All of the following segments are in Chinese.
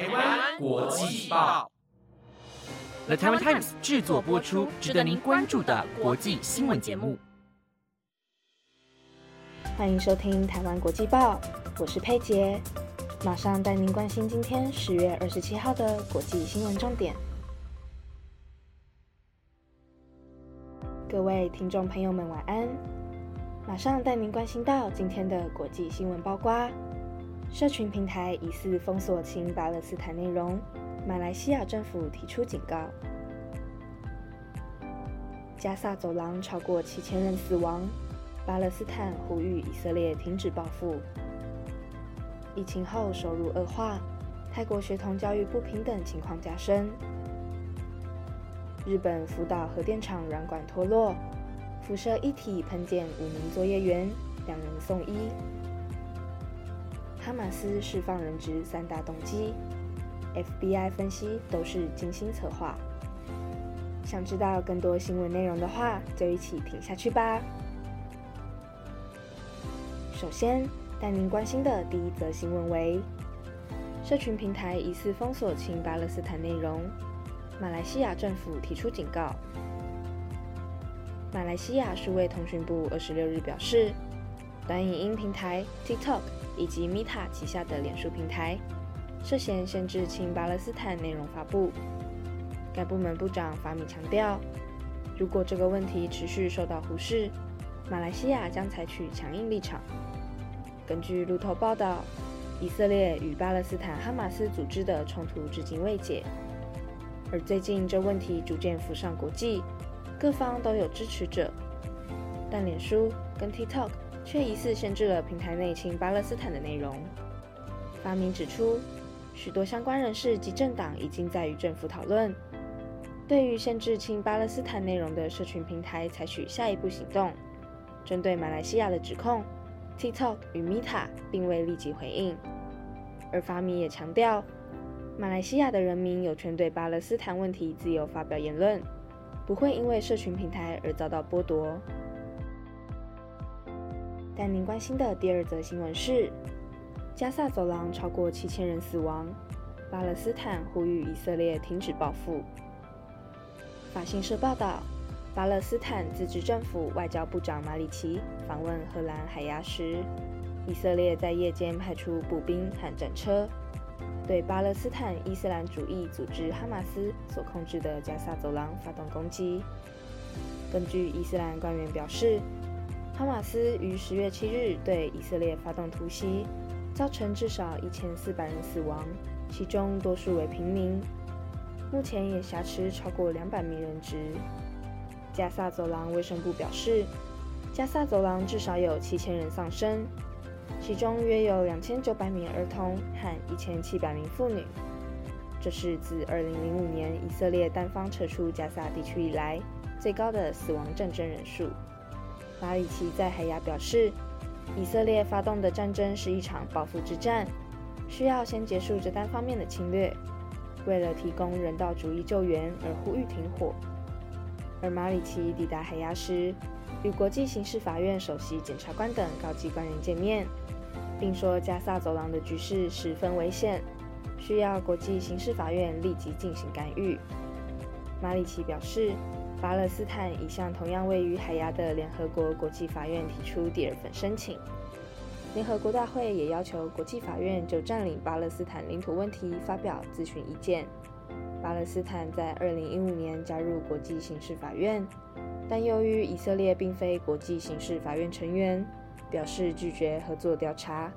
台湾国际报，The Taiwan Times 制作播出，值得您关注的国际新闻节目。欢迎收听台湾国际报，我是佩杰，马上带您关心今天十月二十七号的国际新闻重点。各位听众朋友们，晚安！马上带您关心到今天的国际新闻，包括社群平台疑似封锁亲巴勒斯坦内容，马来西亚政府提出警告；加萨走廊超过七千人死亡，巴勒斯坦呼吁以色列停止报复；疫情后收入恶化，泰国学童教育不平等情况加深。日本福岛核电厂软管脱落，辐射一体喷溅五名作业员，两人送医。哈马斯释放人质三大动机，FBI 分析都是精心策划。想知道更多新闻内容的话，就一起听下去吧。首先带您关心的第一则新闻为：社群平台疑似封锁亲巴勒斯坦内容。马来西亚政府提出警告。马来西亚数位通讯部二十六日表示，短影音平台 TikTok 以及 Meta 旗下的脸书平台涉嫌限制亲巴勒斯坦内容发布。该部门部长法米强调，如果这个问题持续受到忽视，马来西亚将采取强硬立场。根据路透报道，以色列与巴勒斯坦哈马斯组织的冲突至今未解。而最近这问题逐渐浮上国际，各方都有支持者，但脸书跟 TikTok 却疑似限制了平台内亲巴勒斯坦的内容。发明指出，许多相关人士及政党已经在与政府讨论，对于限制亲巴勒斯坦内容的社群平台采取下一步行动。针对马来西亚的指控，TikTok 与 Meta 并未立即回应，而发明也强调。马来西亚的人民有权对巴勒斯坦问题自由发表言论，不会因为社群平台而遭到剥夺。但您关心的第二则新闻是：加萨走廊超过七千人死亡，巴勒斯坦呼吁以色列停止报复。法新社报道，巴勒斯坦自治政府外交部长马里奇访问荷兰海牙时，以色列在夜间派出步兵和战车。对巴勒斯坦伊斯兰主义组织哈马斯所控制的加萨走廊发动攻击。根据伊斯兰官员表示，哈马斯于十月七日对以色列发动突袭，造成至少一千四百人死亡，其中多数为平民。目前也挟持超过两百名人质。加萨走廊卫生部表示，加萨走廊至少有七千人丧生。其中约有两千九百名儿童和一千七百名妇女。这是自二零零五年以色列单方撤出加萨地区以来最高的死亡战争人数。马里奇在海牙表示，以色列发动的战争是一场报复之战，需要先结束这单方面的侵略。为了提供人道主义救援而呼吁停火。而马里奇抵达海牙时，与国际刑事法院首席检察官等高级官员见面。并说加萨走廊的局势十分危险，需要国际刑事法院立即进行干预。马里奇表示，巴勒斯坦已向同样位于海牙的联合国国际法院提出第二份申请。联合国大会也要求国际法院就占领巴勒斯坦领土问题发表咨询意见。巴勒斯坦在2015年加入国际刑事法院，但由于以色列并非国际刑事法院成员。表示拒绝合作调查，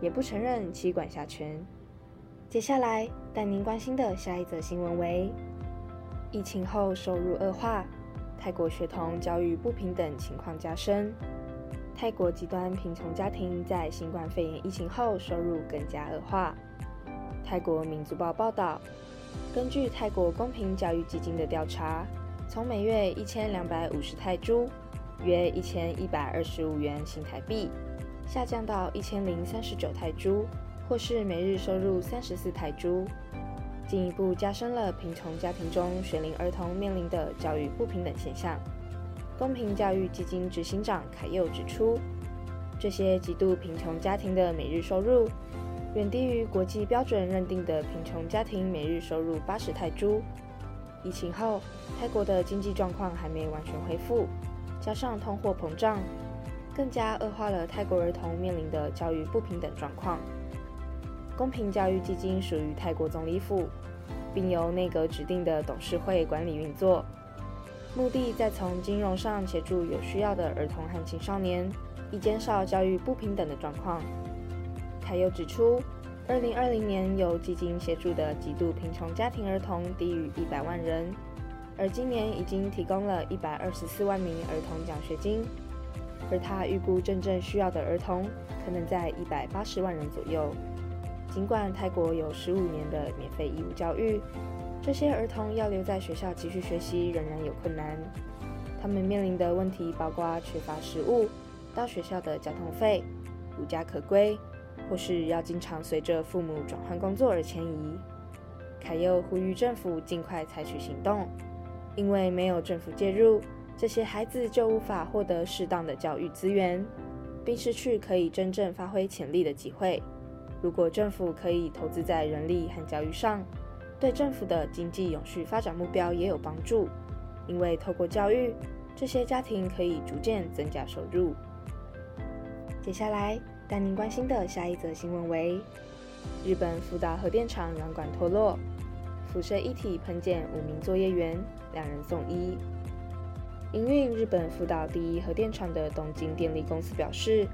也不承认其管辖权。接下来带您关心的下一则新闻为：疫情后收入恶化，泰国学童教育不平等情况加深。泰国极端贫穷家庭在新冠肺炎疫情后收入更加恶化。泰国民族报报道，根据泰国公平教育基金的调查，从每月一千两百五十泰铢。约一千一百二十五元新台币，下降到一千零三十九泰铢，或是每日收入三十四泰铢，进一步加深了贫穷家庭中学龄儿童面临的教育不平等现象。公平教育基金执行长凯佑指出，这些极度贫穷家庭的每日收入，远低于国际标准认定的贫穷家庭每日收入八十泰铢。疫情后，泰国的经济状况还没完全恢复，加上通货膨胀，更加恶化了泰国儿童面临的教育不平等状况。公平教育基金属于泰国总理府，并由内阁指定的董事会管理运作，目的在从金融上协助有需要的儿童和青少年，以减少教育不平等的状况。凯又指出，2020年由基金协助的极度贫穷家庭儿童低于100万人，而今年已经提供了124万名儿童奖学金，而他预估真正需要的儿童可能在180万人左右。尽管泰国有十五年的免费义务教育，这些儿童要留在学校继续学习仍然有困难。他们面临的问题包括缺乏食物、到学校的交通费、无家可归，或是要经常随着父母转换工作而迁移。凯又呼吁政府尽快采取行动，因为没有政府介入，这些孩子就无法获得适当的教育资源，并失去可以真正发挥潜力的机会。如果政府可以投资在人力和教育上，对政府的经济永续发展目标也有帮助。因为透过教育，这些家庭可以逐渐增加收入。接下来带您关心的下一则新闻为：日本福岛核电厂软管脱落，辐射一体喷溅五名作业员，两人送医。营运日本福岛第一核电厂的东京电力公司表示。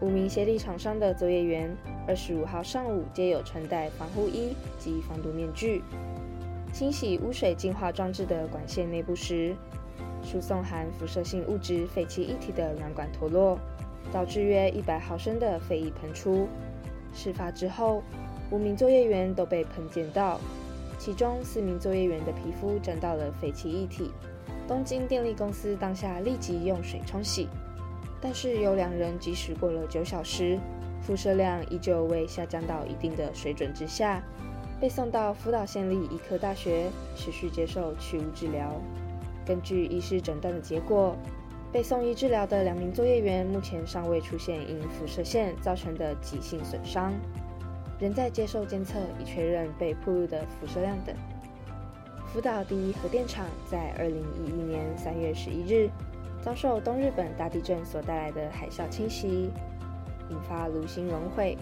五名协力厂商的作业员，二十五号上午皆有穿戴防护衣及防毒面具，清洗污水净化装置的管线内部时，输送含辐射性物质废气一体的软管脱落，导致约一百毫升的废液喷出。事发之后，五名作业员都被喷溅到，其中四名作业员的皮肤沾到了废气液体。东京电力公司当下立即用水冲洗。但是有两人，即使过了九小时，辐射量依旧未下降到一定的水准之下，被送到福岛县立医科大学持续接受去污治疗。根据医师诊断的结果，被送医治疗的两名作业员目前尚未出现因辐射线造成的急性损伤，仍在接受监测以确认被暴露的辐射量等。福岛第一核电厂在二零一一年三月十一日。遭受东日本大地震所带来的海啸侵袭，引发炉心熔毁，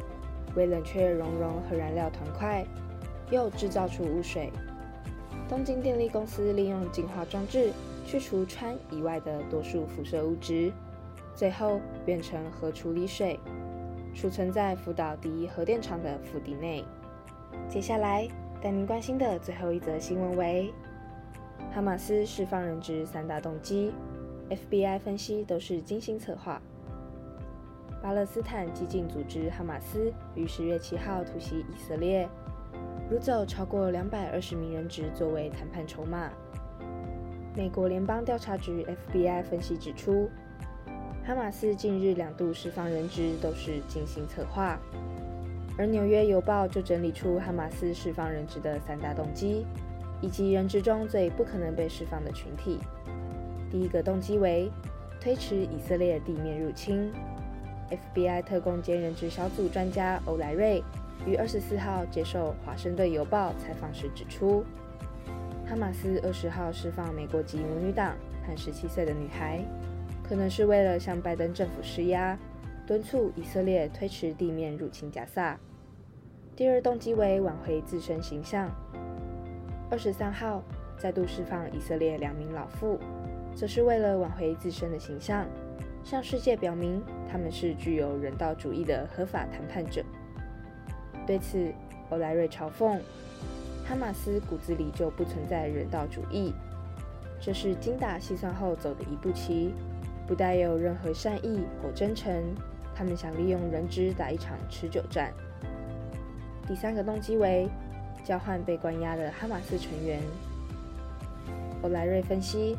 为冷却熔融和燃料团块，又制造出污水。东京电力公司利用净化装置去除氚以外的多数辐射物质，最后变成核处理水，储存在福岛第一核电厂的腹地内。接下来带您关心的最后一则新闻为：哈马斯释放人质三大动机。FBI 分析都是精心策划。巴勒斯坦激进组织哈马斯于十月七号突袭以色列，掳走超过两百二十名人质作为谈判筹码。美国联邦调查局 FBI 分析指出，哈马斯近日两度释放人质都是精心策划。而纽约邮报就整理出哈马斯释放人质的三大动机，以及人质中最不可能被释放的群体。第一个动机为推迟以色列地面入侵。FBI 特工兼人质小组专家欧莱瑞于二十四号接受《华盛顿邮报》采访时指出，哈马斯二十号释放美国籍母女党和十七岁的女孩，可能是为了向拜登政府施压，敦促以色列推迟地面入侵加萨。第二动机为挽回自身形象。二十三号再度释放以色列两名老妇。则是为了挽回自身的形象，向世界表明他们是具有人道主义的合法谈判者。对此，欧莱瑞嘲讽：“哈马斯骨子里就不存在人道主义，这是精打细算后走的一步棋，不带有任何善意或真诚。他们想利用人质打一场持久战。”第三个动机为交换被关押的哈马斯成员。欧莱瑞分析。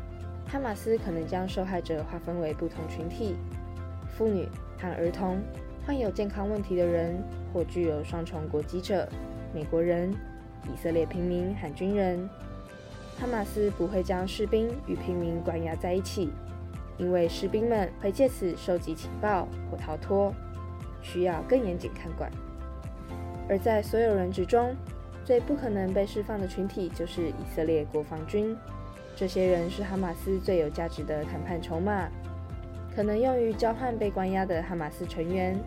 哈马斯可能将受害者划分为不同群体：妇女和儿童、患有健康问题的人或具有双重国籍者、美国人、以色列平民和军人。哈马斯不会将士兵与平民关押在一起，因为士兵们会借此收集情报或逃脱，需要更严谨看管。而在所有人之中，最不可能被释放的群体就是以色列国防军。这些人是哈马斯最有价值的谈判筹码，可能用于交换被关押的哈马斯成员。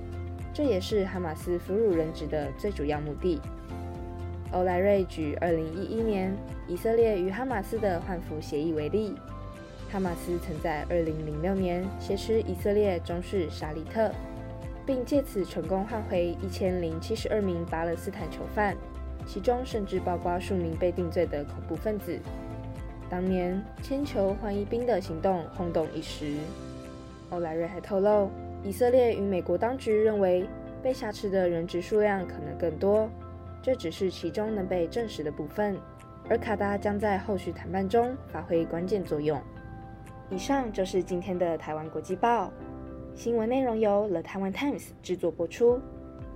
这也是哈马斯俘虏人质的最主要目的。欧莱瑞举2011年以色列与哈马斯的换俘协议为例，哈马斯曾在2006年挟持以色列中士沙利特，并借此成功换回1072名巴勒斯坦囚犯，其中甚至包括数名被定罪的恐怖分子。当年铅球换一兵的行动轰动一时。欧莱瑞还透露，以色列与美国当局认为被挟持的人质数量可能更多。这只是其中能被证实的部分，而卡达将在后续谈判中发挥关键作用。以上就是今天的台湾国际报新闻内容，由 The Taiwan Times 制作播出。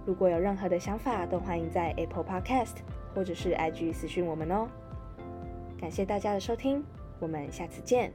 如果有任何的想法，都欢迎在 Apple Podcast 或者是 IG 私讯我们哦。感谢大家的收听，我们下次见。